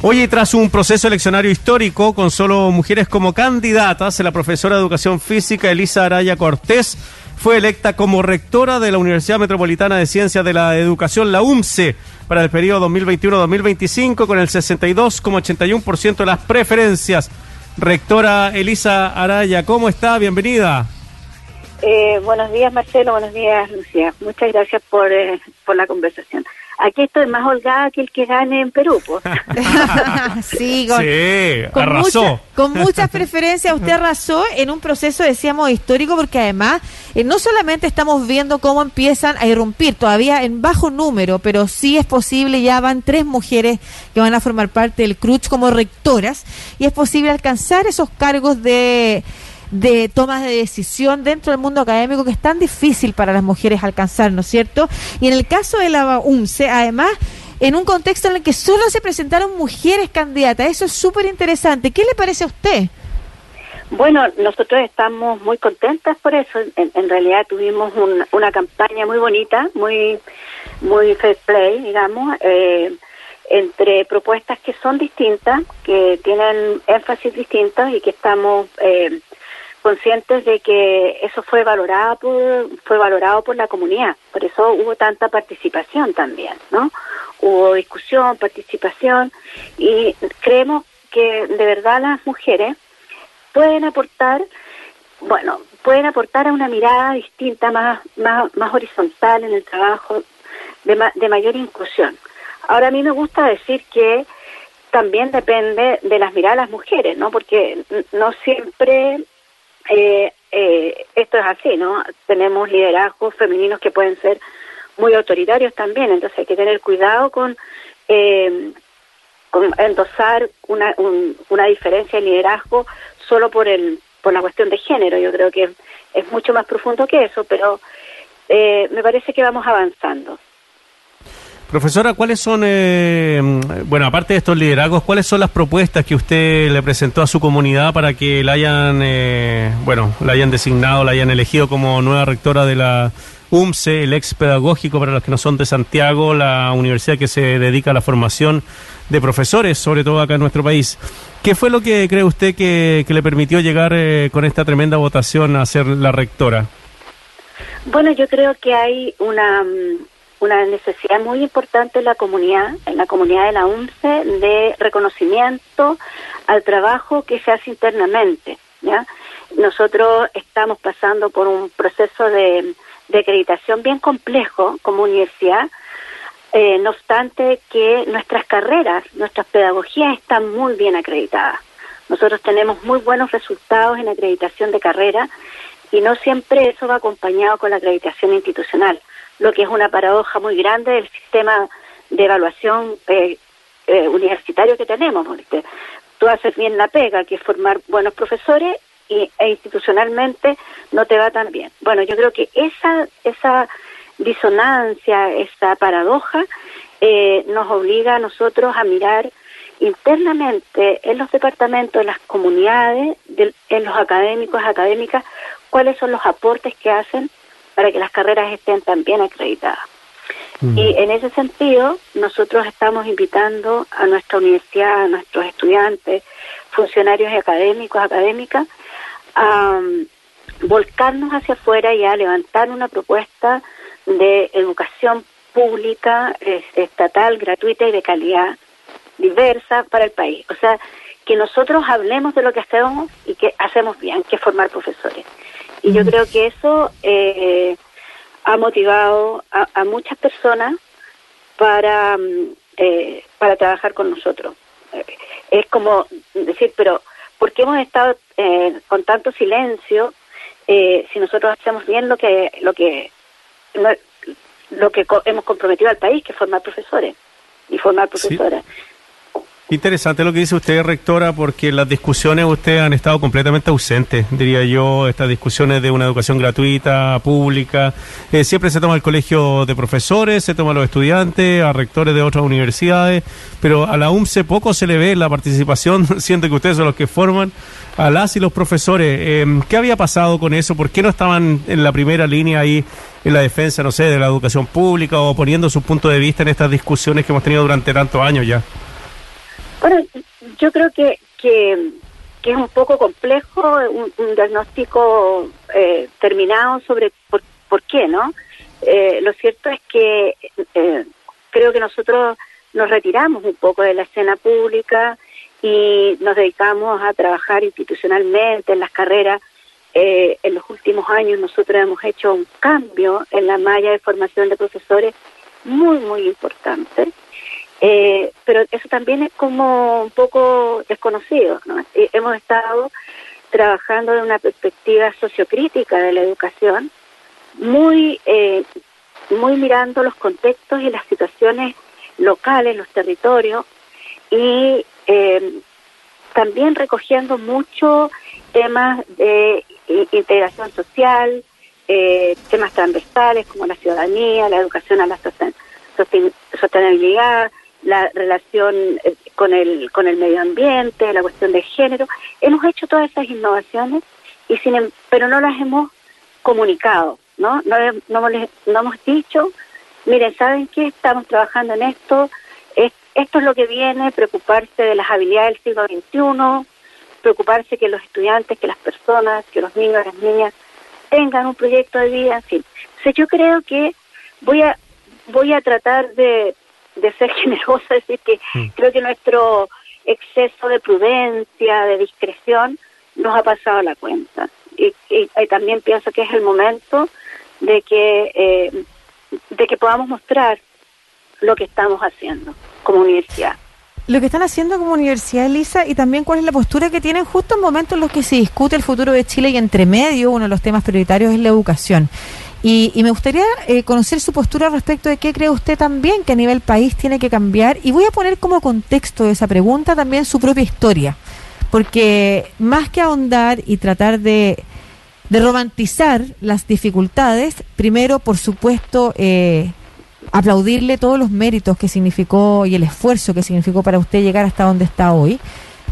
Oye, tras un proceso eleccionario histórico con solo mujeres como candidatas, la profesora de Educación Física Elisa Araya Cortés fue electa como rectora de la Universidad Metropolitana de Ciencias de la Educación, la UMCE, para el periodo 2021-2025 con el 62,81% de las preferencias. Rectora Elisa Araya, ¿cómo está? Bienvenida. Eh, buenos días, Marcelo. Buenos días, Lucía. Muchas gracias por, eh, por la conversación aquí estoy más holgada que el que gane en Perú. sí, con, arrasó. con muchas preferencias usted arrasó en un proceso, decíamos, histórico, porque además eh, no solamente estamos viendo cómo empiezan a irrumpir, todavía en bajo número, pero sí es posible, ya van tres mujeres que van a formar parte del CRUCH como rectoras, y es posible alcanzar esos cargos de de tomas de decisión dentro del mundo académico que es tan difícil para las mujeres alcanzar, ¿no es cierto? Y en el caso de la UNCE, además, en un contexto en el que solo se presentaron mujeres candidatas, eso es súper interesante. ¿Qué le parece a usted? Bueno, nosotros estamos muy contentas por eso. En, realidad tuvimos una campaña muy bonita, muy muy fair play, digamos, eh, entre propuestas que son distintas, que tienen énfasis distintos y que estamos eh, conscientes de que eso fue valorado por, fue valorado por la comunidad, por eso hubo tanta participación también, ¿no? Hubo discusión, participación y creemos que de verdad las mujeres pueden aportar, bueno, pueden aportar a una mirada distinta, más, más, más horizontal en el trabajo, de, de mayor inclusión. Ahora a mí me gusta decir que también depende de las miradas de las mujeres, ¿no? Porque no siempre eh, eh, esto es así, ¿no? Tenemos liderazgos femeninos que pueden ser muy autoritarios también, entonces hay que tener cuidado con, eh, con endosar una, una diferencia de liderazgo solo por el por la cuestión de género. Yo creo que es mucho más profundo que eso, pero eh, me parece que vamos avanzando. Profesora, ¿cuáles son, eh, bueno, aparte de estos liderazgos, cuáles son las propuestas que usted le presentó a su comunidad para que la hayan, eh, bueno, la hayan designado, la hayan elegido como nueva rectora de la UMCE, el ex pedagógico para los que no son de Santiago, la universidad que se dedica a la formación de profesores, sobre todo acá en nuestro país? ¿Qué fue lo que cree usted que, le permitió llegar eh, con esta tremenda votación a ser la rectora? Bueno, yo creo que hay una mm, una necesidad muy importante en la comunidad, en la comunidad de la UNCE, de reconocimiento al trabajo que se hace internamente. Nosotros estamos pasando por un proceso de, acreditación bien complejo como universidad, eh, no obstante que nuestras carreras, nuestras pedagogías están muy bien acreditadas. Nosotros tenemos muy buenos resultados en acreditación de carrera y no siempre eso va acompañado con la acreditación institucional lo que es una paradoja muy grande del sistema de evaluación eh, eh, universitario que tenemos. Porque tú haces bien la pega, que es formar buenos profesores, y, e institucionalmente no te va tan bien. Bueno, yo creo que esa, esa disonancia, esa paradoja, eh, nos obliga a nosotros a mirar internamente en los departamentos, en las comunidades, en los académicos, académicas, cuáles son los aportes que hacen para que las carreras estén también acreditadas. Mm. Y en ese sentido, nosotros estamos invitando a nuestra universidad, a nuestros estudiantes, funcionarios académicos, académicas, a um, volcarnos hacia afuera y a levantar una propuesta de educación pública, estatal, gratuita y de calidad diversa para el país. O sea, que nosotros hablemos de lo que hacemos y que hacemos bien, que es formar profesores. Y yo creo que eso eh, ha motivado a, muchas personas para, mm, eh, para trabajar con nosotros. Eh, es como decir, pero ¿por qué hemos estado con tanto silencio si nosotros hacemos bien lo que lo que lo que hemos comprometido al país, que es formar profesores y formar profesoras? Interesante lo que dice usted, rectora, porque las discusiones ustedes han estado completamente ausentes, diría yo, estas discusiones de una educación gratuita, pública. Eh, siempre se toma el colegio de profesores, se toma a los estudiantes, a rectores de otras universidades, pero a la UMCE poco se le ve la participación, siento que ustedes son los que forman a las y los profesores. Eh, ¿Qué había pasado con eso? ¿Por qué no estaban en la primera línea ahí en la defensa, no sé, de la educación pública o poniendo su punto de vista en estas discusiones que hemos tenido durante tantos años ya? Bueno, yo creo que, que, es un poco complejo, un, diagnóstico eh, terminado sobre por, por qué, ¿no? Eh, lo cierto es que eh, creo que nosotros nos retiramos un poco de la escena pública y nos dedicamos a trabajar institucionalmente en las carreras. Eh, en los últimos años nosotros hemos hecho un cambio en la malla de formación de profesores muy, muy importante. Pero eso también es como un poco desconocido. ¿no? hemos estado trabajando de una perspectiva sociocrítica de la educación muy, eh, muy mirando los contextos y las situaciones locales, los territorios, y eh, también recogiendo muchos temas de integración social, eh, temas transversales como la ciudadanía, la educación a la sostenibilidad, la relación con el, con el medio ambiente, la cuestión de género. Hemos hecho todas esas innovaciones, y sin, em, pero no las hemos comunicado. ¿no? No, no, no hemos dicho, miren, ¿saben qué? Estamos trabajando en esto, esto es lo que viene, preocuparse de las habilidades del siglo XXI, preocuparse que los estudiantes, que las personas, que los niños, las niñas tengan un proyecto de vida, en fin. Entonces yo creo que voy a voy a tratar de, de ser generosa, es decir, que mm. creo que nuestro exceso de prudencia, de discreción, nos ha pasado la cuenta. y, y también pienso que es el momento de que, eh, de que podamos mostrar lo que estamos haciendo como universidad. Lo que están haciendo como universidad, Elisa, y también cuál es la postura que tienen justo en momentos en los que se discute el futuro de Chile y entre medio uno de los temas prioritarios es la educación. Y, me gustaría eh, conocer su postura respecto de qué cree usted también que a nivel país tiene que cambiar. Y voy a poner como contexto de esa pregunta también su propia historia. Porque más que ahondar y tratar de de romantizar las dificultades, primero, por supuesto, eh, aplaudirle todos los méritos que significó y el esfuerzo que significó para usted llegar hasta donde está hoy,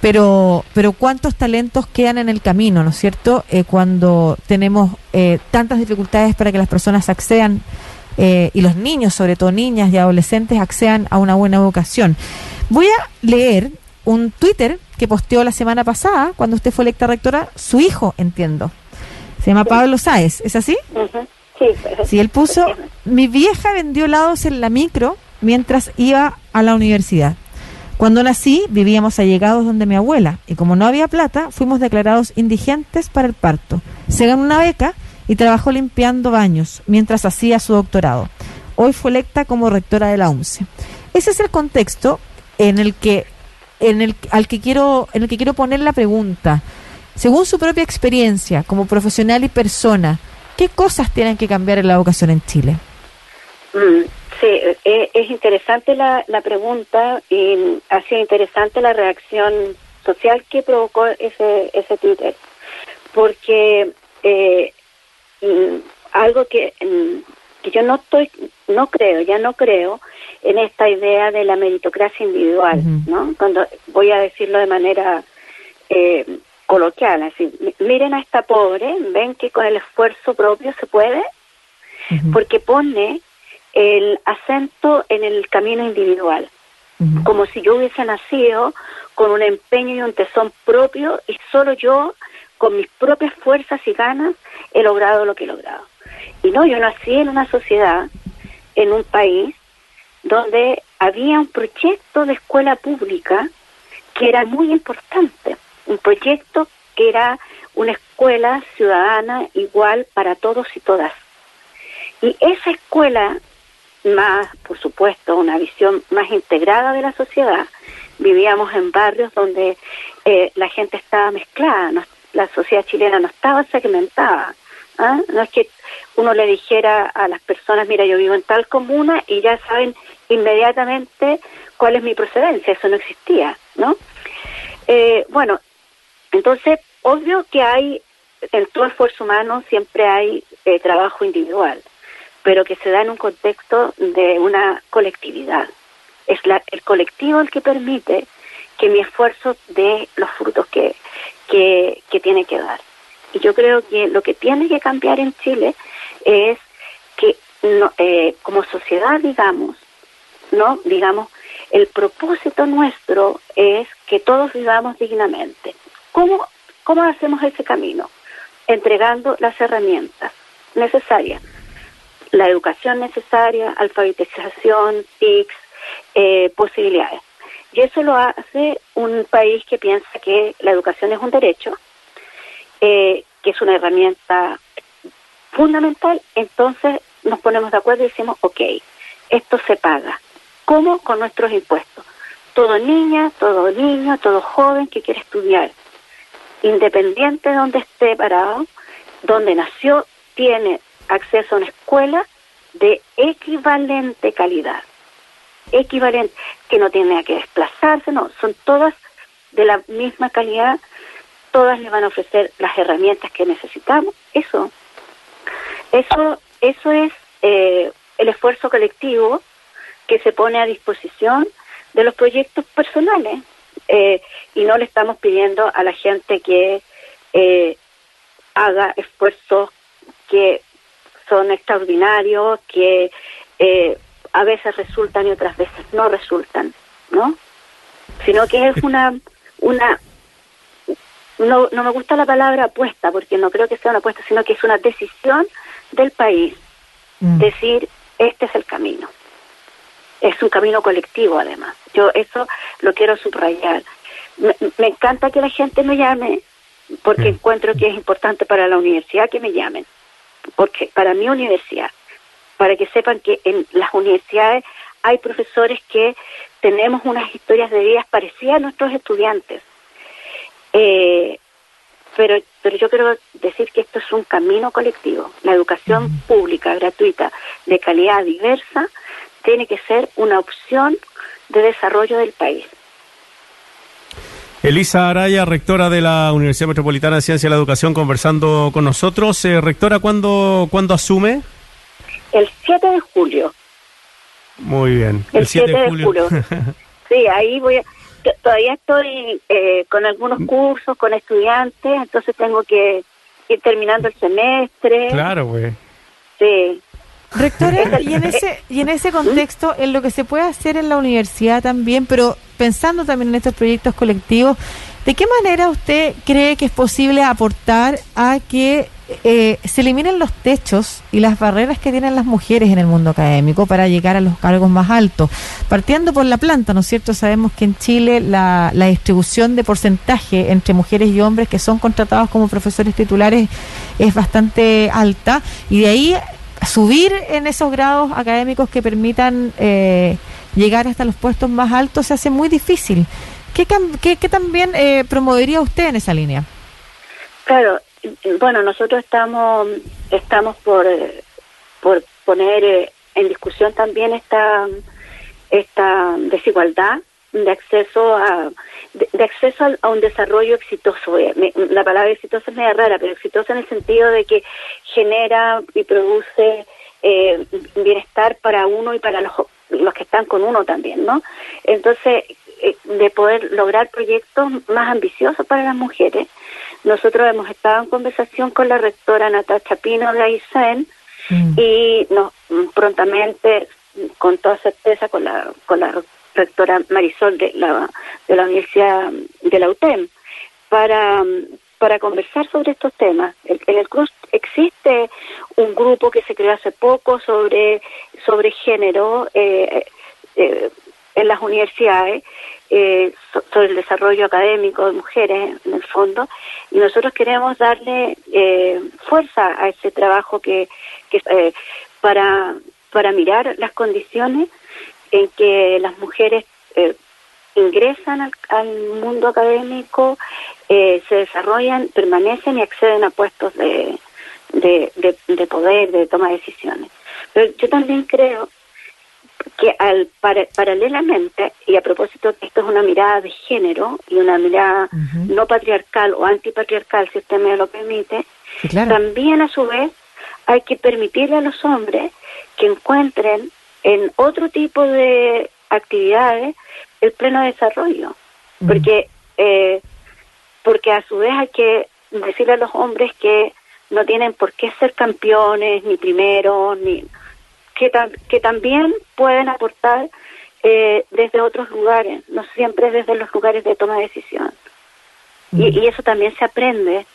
pero, pero cuántos talentos quedan en el camino, ¿no es cierto? Eh, cuando tenemos eh, tantas dificultades para que las personas accedan, y los niños, sobre todo niñas y adolescentes, accedan a una buena educación. Voy a leer un Twitter que posteó la semana pasada, cuando usted fue electa rectora, su hijo, entiendo, se llama Pablo Sáez, ¿es así? Sí. Sí, él puso, mi vieja vendió helados en la micro mientras iba a la universidad. Cuando nací, vivíamos allegados donde mi abuela, y como no había plata, fuimos declarados indigentes para el parto. Se ganó una beca y trabajó limpiando baños mientras hacía su doctorado. Hoy fue electa como rectora de la UMCE. Ese es el contexto en el que, en el, al que quiero, en el que quiero poner la pregunta. Según su propia experiencia como profesional y persona, ¿qué cosas tienen que cambiar en la educación en Chile? Mm, sí, eh, es interesante la, pregunta y ha sido interesante la reacción social que provocó ese, ese Twitter, porque eh, mm, algo que, mm, que yo no estoy, no creo, ya no creo en esta idea de la meritocracia individual, ¿no? Cuando voy a decirlo de manera eh, coloquial, así, miren a esta pobre, ven que con el esfuerzo propio se puede, porque pone el acento en el camino individual, como si yo hubiese nacido con un empeño y un tesón propio y solo yo, con mis propias fuerzas y ganas, he logrado lo que he logrado. Y no, yo nací en una sociedad, en un país, donde había un proyecto de escuela pública que era muy importante un proyecto que era una escuela ciudadana igual para todos y todas. Y esa escuela, más, por supuesto, una visión más integrada de la sociedad, vivíamos en barrios donde eh, la gente estaba mezclada, la sociedad chilena no estaba segmentada. ¿ah? No es que uno le dijera a las personas, mira, yo vivo en tal comuna y ya saben inmediatamente cuál es mi procedencia, eso no existía, ¿no? Eh, bueno, entonces, obvio que hay, en todo esfuerzo humano siempre hay eh, trabajo individual, pero que se da en un contexto de una colectividad. Es la, el colectivo el que permite que mi esfuerzo dé los frutos que, que, tiene que dar. Y yo creo que lo que tiene que cambiar en Chile es que eh, como sociedad, digamos, no, digamos, El propósito nuestro es que todos vivamos dignamente. ¿Cómo, cómo hacemos ese camino? Entregando las herramientas necesarias, la educación necesaria, alfabetización, TICs, eh, posibilidades. Y eso lo hace un país que piensa que la educación es un derecho, eh, que es una herramienta fundamental, entonces nos ponemos de acuerdo y decimos, ok, esto se paga. ¿Cómo? Con nuestros impuestos. Todo niña, todo niño, todo joven que quiere estudiar, independiente de donde esté parado, donde nació, tiene acceso a una escuela de equivalente calidad. Equivalente, que no tiene que desplazarse, no, son todas de la misma calidad, todas le van a ofrecer las herramientas que necesitamos. Eso, eso, eso es eh, el esfuerzo colectivo que se pone a disposición de los proyectos personales eh, y no le estamos pidiendo a la gente que eh, haga esfuerzos que son extraordinarios, que eh, a veces resultan y otras veces no resultan, ¿no? Sino que es una, una, no, no me gusta la palabra apuesta, porque no creo que sea una apuesta, sino que es una decisión del país. Mm. Decir, este es el camino. Es un camino colectivo, además. Yo eso lo quiero subrayar. Me, me encanta que la gente me llame, porque mm. encuentro que es importante para la universidad que me llamen porque para mi universidad, para que sepan que en las universidades hay profesores que tenemos unas historias de vida parecidas a nuestros estudiantes. Eh, pero, pero yo quiero decir que esto es un camino colectivo. La educación pública, gratuita, de calidad diversa, tiene que ser una opción de desarrollo del país. Elisa Araya, rectora de la Universidad Metropolitana de Ciencia y la Educación, conversando con nosotros. Eh, rectora, ¿cuándo, ¿cuándo asume? El 7 de julio. Muy bien. El, 7, de julio. sí, ahí voy a, Todavía estoy eh, con algunos cursos, con estudiantes, entonces tengo que ir terminando el semestre. Claro, güey. Sí. Rectora, y en ese y en ese contexto, en lo que se puede hacer en la universidad también, pero pensando también en estos proyectos colectivos, ¿de qué manera usted cree que es posible aportar a que eh, se eliminen los techos y las barreras que tienen las mujeres en el mundo académico para llegar a los cargos más altos? Partiendo por la planta, ¿no es cierto? Sabemos que en Chile la, la distribución de porcentaje entre mujeres y hombres que son contratados como profesores titulares es bastante alta y de ahí subir en esos grados académicos que permitan eh, llegar hasta los puestos más altos se hace muy difícil. ¿Qué, qué, también eh, promovería usted en esa línea? Claro, bueno, nosotros estamos estamos por, eh, por poner en discusión también esta esta desigualdad de acceso a de, acceso a, un desarrollo exitoso. Eh, la palabra exitoso es media rara, pero exitoso en el sentido de que genera y produce eh, bienestar para uno y para los, los que están con uno también, ¿no? Entonces, eh, de poder lograr proyectos más ambiciosos para las mujeres. Nosotros hemos estado en conversación con la rectora Natascha Pino de AISEN mm. y nos prontamente, con toda certeza, con la, con la rectora Marisol de la, de la Universidad de la UTEM, para, para conversar sobre estos temas. En el CRUZ existe un grupo que se creó hace poco sobre, sobre género eh, eh, en las universidades, eh, sobre el desarrollo académico de mujeres en el fondo, y nosotros queremos darle fuerza a ese trabajo que, que para, para mirar las condiciones en que las mujeres eh, ingresan al, mundo académico, eh, se desarrollan, permanecen y acceden a puestos de, de, poder, de toma de decisiones. Pero yo también creo que al paralelamente, y a propósito que esto es una mirada de género y una mirada no patriarcal o antipatriarcal, si usted me lo permite, también a su vez hay que permitirle a los hombres que encuentren en otro tipo de actividades el pleno desarrollo, porque eh, porque a su vez hay que decirle a los hombres que no tienen por qué ser campeones ni primeros ni que que también pueden aportar eh, desde otros lugares, no siempre desde los lugares de toma de decisión. Y, y eso también se aprende,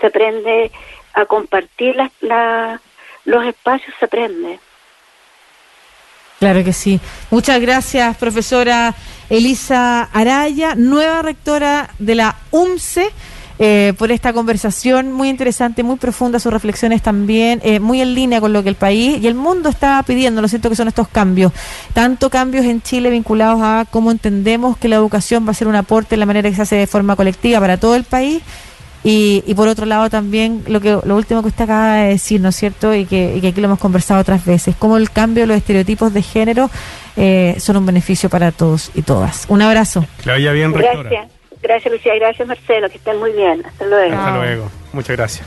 se aprende a compartir la, la, los espacios, se aprende. Claro que sí. Muchas gracias, profesora Elisa Araya, nueva rectora de la UMCE. Eh, por esta conversación muy interesante, muy profunda, sus reflexiones también, eh, muy en línea con lo que el país y el mundo está pidiendo, lo siento que son estos cambios, tanto cambios en Chile vinculados a cómo entendemos que la educación va a ser un aporte en la manera que se hace de forma colectiva para todo el país y, y por otro lado también lo que lo último que usted acaba de decir, ¿no es cierto? Y que, y que aquí lo hemos conversado otras veces, cómo el cambio de los estereotipos de género eh, son un beneficio para todos y todas. Un abrazo. Que vaya bien, rectora. Gracias, gracias Lucía, gracias Marcelo, que estén muy bien. Hasta luego. Hasta luego. Muchas gracias.